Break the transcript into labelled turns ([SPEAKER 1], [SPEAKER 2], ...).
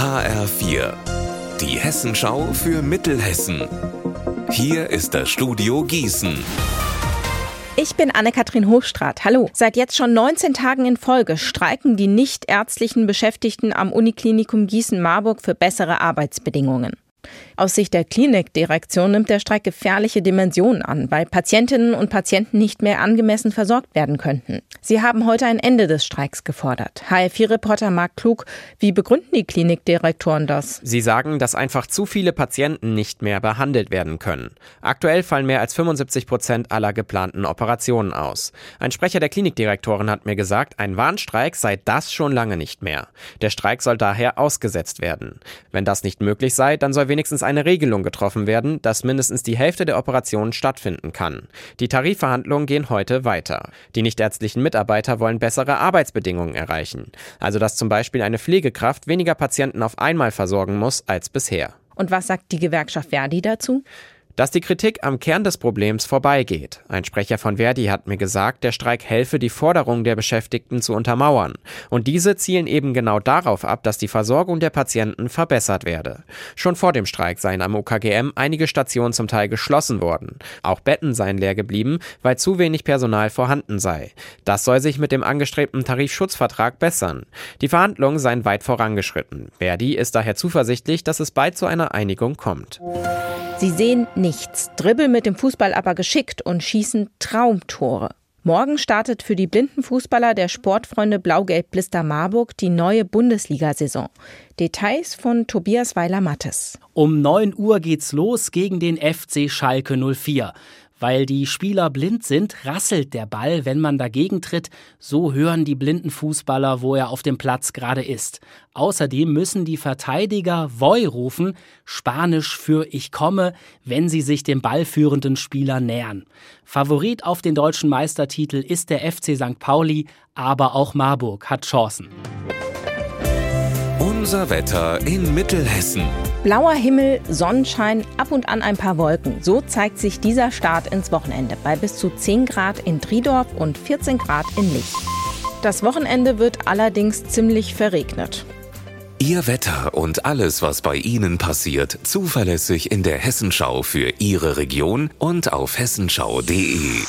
[SPEAKER 1] HR4, die Hessenschau für Mittelhessen. Hier ist das Studio Gießen.
[SPEAKER 2] Ich bin Anne-Kathrin Hochstrat. Hallo. Seit jetzt schon 19 Tagen in Folge streiken die nichtärztlichen Beschäftigten am Uniklinikum Gießen-Marburg für bessere Arbeitsbedingungen. Aus Sicht der Klinikdirektion nimmt der Streik gefährliche Dimensionen an, weil Patientinnen und Patienten nicht mehr angemessen versorgt werden könnten. Sie haben heute ein Ende des Streiks gefordert. HR4-Reporter Marc Klug, wie begründen die Klinikdirektoren das?
[SPEAKER 3] Sie sagen, dass einfach zu viele Patienten nicht mehr behandelt werden können. Aktuell fallen mehr als 75 Prozent aller geplanten Operationen aus. Ein Sprecher der Klinikdirektoren hat mir gesagt, ein Warnstreik sei das schon lange nicht mehr. Der Streik soll daher ausgesetzt werden. Wenn das nicht möglich sei, dann soll wenigstens eine Regelung getroffen werden, dass mindestens die Hälfte der Operationen stattfinden kann. Die Tarifverhandlungen gehen heute weiter. Die nichtärztlichen Mitarbeiter wollen bessere Arbeitsbedingungen erreichen. Also dass zum Beispiel eine Pflegekraft weniger Patienten auf einmal versorgen muss als bisher.
[SPEAKER 2] Und was sagt die Gewerkschaft Verdi dazu?
[SPEAKER 3] Dass die Kritik am Kern des Problems vorbeigeht. Ein Sprecher von Verdi hat mir gesagt, der Streik helfe, die Forderungen der Beschäftigten zu untermauern. Und diese zielen eben genau darauf ab, dass die Versorgung der Patienten verbessert werde. Schon vor dem Streik seien am UKGM einige Stationen zum Teil geschlossen worden. Auch Betten seien leer geblieben, weil zu wenig Personal vorhanden sei. Das soll sich mit dem angestrebten Tarifschutzvertrag bessern. Die Verhandlungen seien weit vorangeschritten. Verdi ist daher zuversichtlich, dass es bald zu einer Einigung kommt.
[SPEAKER 2] Sie sehen nichts, dribbeln mit dem Fußball aber geschickt und schießen Traumtore. Morgen startet für die blinden Fußballer der Sportfreunde Blau-Gelb Blister Marburg die neue Bundesliga-Saison. Details von Tobias Weiler-Mattes.
[SPEAKER 4] Um 9 Uhr geht's los gegen den FC Schalke 04. Weil die Spieler blind sind, rasselt der Ball, wenn man dagegen tritt. So hören die blinden Fußballer, wo er auf dem Platz gerade ist. Außerdem müssen die Verteidiger Voi rufen, Spanisch für Ich komme, wenn sie sich dem ballführenden Spieler nähern. Favorit auf den deutschen Meistertitel ist der FC St. Pauli, aber auch Marburg hat Chancen.
[SPEAKER 1] Unser Wetter in Mittelhessen.
[SPEAKER 2] Blauer Himmel, Sonnenschein, ab und an ein paar Wolken. So zeigt sich dieser Start ins Wochenende bei bis zu 10 Grad in Triedorf und 14 Grad in Lich. Das Wochenende wird allerdings ziemlich verregnet.
[SPEAKER 1] Ihr Wetter und alles, was bei Ihnen passiert, zuverlässig in der Hessenschau für Ihre Region und auf hessenschau.de.